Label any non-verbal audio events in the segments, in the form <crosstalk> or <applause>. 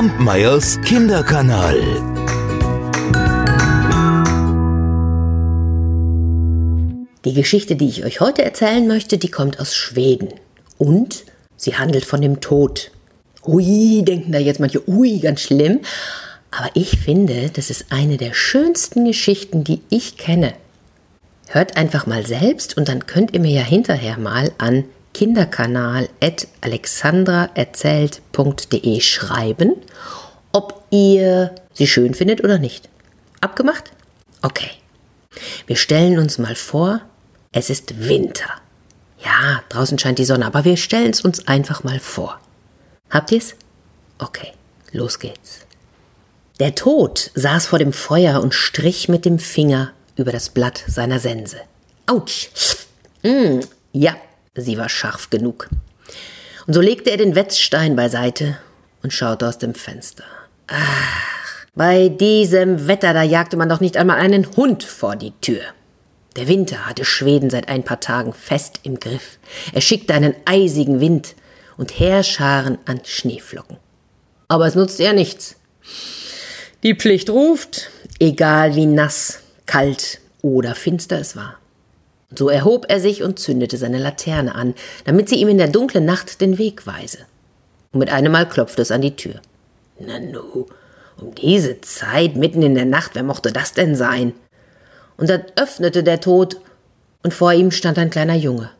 Kampmeyers Kinderkanal. Die Geschichte, die ich euch heute erzählen möchte, die kommt aus Schweden. Und sie handelt von dem Tod. Ui, denken da jetzt manche, ui, ganz schlimm. Aber ich finde, das ist eine der schönsten Geschichten, die ich kenne. Hört einfach mal selbst und dann könnt ihr mir ja hinterher mal an kinderkanal.alexandraerzählt.de schreiben, ob ihr sie schön findet oder nicht. Abgemacht? Okay. Wir stellen uns mal vor, es ist Winter. Ja, draußen scheint die Sonne, aber wir stellen es uns einfach mal vor. Habt ihr's? Okay, los geht's. Der Tod saß vor dem Feuer und strich mit dem Finger über das Blatt seiner Sense. Autsch! Mm, ja, sie war scharf genug. Und so legte er den Wetzstein beiseite und schaute aus dem Fenster. Ach, bei diesem Wetter, da jagte man doch nicht einmal einen Hund vor die Tür. Der Winter hatte Schweden seit ein paar Tagen fest im Griff. Er schickte einen eisigen Wind und Heerscharen an Schneeflocken. Aber es nutzte ja nichts. Die Pflicht ruft, egal wie nass, kalt oder finster es war. So erhob er sich und zündete seine Laterne an, damit sie ihm in der dunklen Nacht den Weg weise. Und mit einem Mal klopfte es an die Tür. Nanu, um diese Zeit, mitten in der Nacht, wer mochte das denn sein? Und dann öffnete der Tod, und vor ihm stand ein kleiner Junge.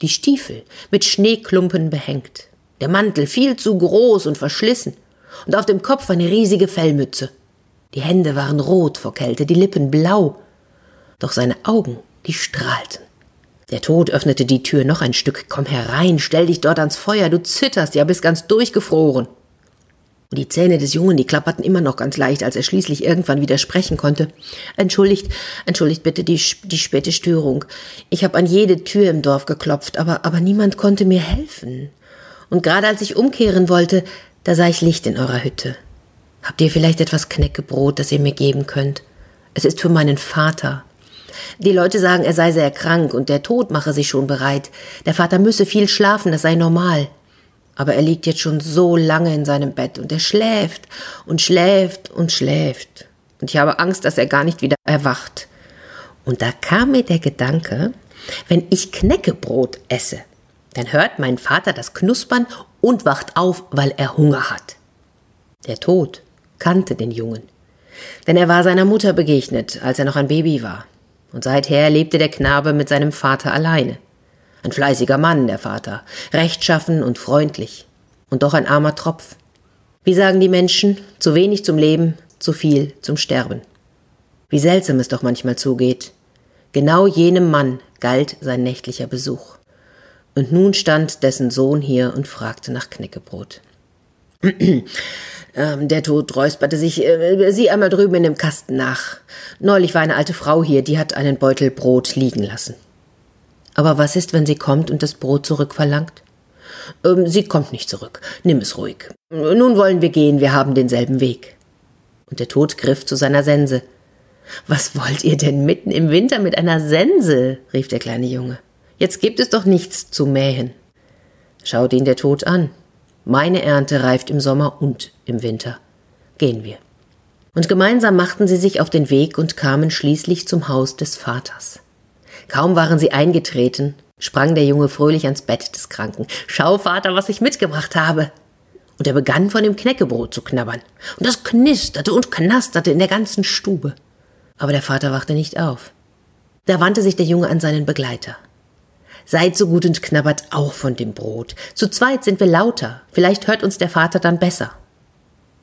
Die Stiefel mit Schneeklumpen behängt, der Mantel viel zu groß und verschlissen, und auf dem Kopf eine riesige Fellmütze. Die Hände waren rot vor Kälte, die Lippen blau, doch seine Augen die strahlten. Der Tod öffnete die Tür noch ein Stück. Komm herein, stell dich dort ans Feuer, du zitterst, ja bist ganz durchgefroren. Und die Zähne des Jungen, die klapperten immer noch ganz leicht, als er schließlich irgendwann wieder sprechen konnte. Entschuldigt, entschuldigt bitte die, die späte Störung. Ich habe an jede Tür im Dorf geklopft, aber, aber niemand konnte mir helfen. Und gerade als ich umkehren wollte, da sah ich Licht in eurer Hütte. Habt ihr vielleicht etwas Knäckebrot, das ihr mir geben könnt? Es ist für meinen Vater. Die Leute sagen, er sei sehr krank und der Tod mache sich schon bereit. Der Vater müsse viel schlafen, das sei normal. Aber er liegt jetzt schon so lange in seinem Bett und er schläft und schläft und schläft. Und ich habe Angst, dass er gar nicht wieder erwacht. Und da kam mir der Gedanke, wenn ich Knäckebrot esse, dann hört mein Vater das Knuspern und wacht auf, weil er Hunger hat. Der Tod kannte den Jungen, denn er war seiner Mutter begegnet, als er noch ein Baby war und seither lebte der Knabe mit seinem Vater alleine. Ein fleißiger Mann, der Vater, rechtschaffen und freundlich, und doch ein armer Tropf. Wie sagen die Menschen, zu wenig zum Leben, zu viel zum Sterben. Wie seltsam es doch manchmal zugeht. Genau jenem Mann galt sein nächtlicher Besuch. Und nun stand dessen Sohn hier und fragte nach Knäckebrot. <clears throat> Ähm, der Tod räusperte sich. Äh, sieh einmal drüben in dem Kasten nach. Neulich war eine alte Frau hier, die hat einen Beutel Brot liegen lassen. Aber was ist, wenn sie kommt und das Brot zurückverlangt? Ähm, sie kommt nicht zurück. Nimm es ruhig. Nun wollen wir gehen, wir haben denselben Weg. Und der Tod griff zu seiner Sense. Was wollt ihr denn mitten im Winter mit einer Sense? rief der kleine Junge. Jetzt gibt es doch nichts zu mähen. Schaut ihn der Tod an. Meine Ernte reift im Sommer und im Winter. Gehen wir. Und gemeinsam machten sie sich auf den Weg und kamen schließlich zum Haus des Vaters. Kaum waren sie eingetreten, sprang der Junge fröhlich ans Bett des Kranken. Schau, Vater, was ich mitgebracht habe. Und er begann von dem Knäckebrot zu knabbern. Und das knisterte und knasterte in der ganzen Stube. Aber der Vater wachte nicht auf. Da wandte sich der Junge an seinen Begleiter. Seid so gut und knabbert auch von dem Brot. Zu zweit sind wir lauter. Vielleicht hört uns der Vater dann besser.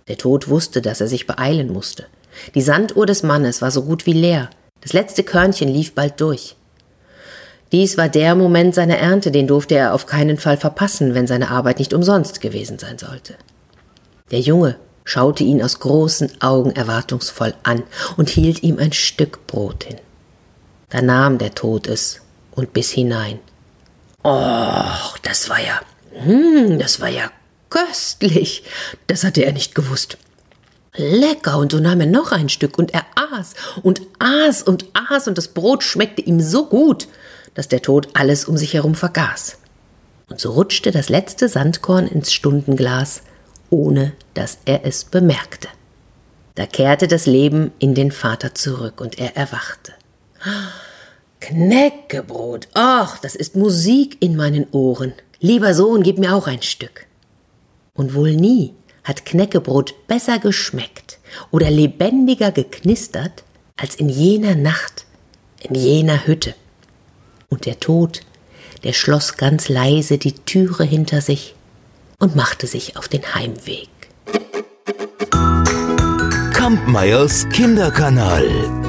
Der Tod wusste, dass er sich beeilen musste. Die Sanduhr des Mannes war so gut wie leer. Das letzte Körnchen lief bald durch. Dies war der Moment seiner Ernte, den durfte er auf keinen Fall verpassen, wenn seine Arbeit nicht umsonst gewesen sein sollte. Der Junge schaute ihn aus großen Augen erwartungsvoll an und hielt ihm ein Stück Brot hin. Da nahm der Tod es und biss hinein. Och, das war ja, hm, das war ja köstlich. Das hatte er nicht gewusst. Lecker, und so nahm er noch ein Stück und er aß und aß und aß und das Brot schmeckte ihm so gut, dass der Tod alles um sich herum vergaß. Und so rutschte das letzte Sandkorn ins Stundenglas ohne dass er es bemerkte. Da kehrte das Leben in den Vater zurück und er erwachte. Knäckebrot, ach, das ist Musik in meinen Ohren. Lieber Sohn, gib mir auch ein Stück. Und wohl nie hat Knäckebrot besser geschmeckt oder lebendiger geknistert als in jener Nacht, in jener Hütte. Und der Tod, der schloss ganz leise die Türe hinter sich und machte sich auf den Heimweg. Kampmeyers Kinderkanal.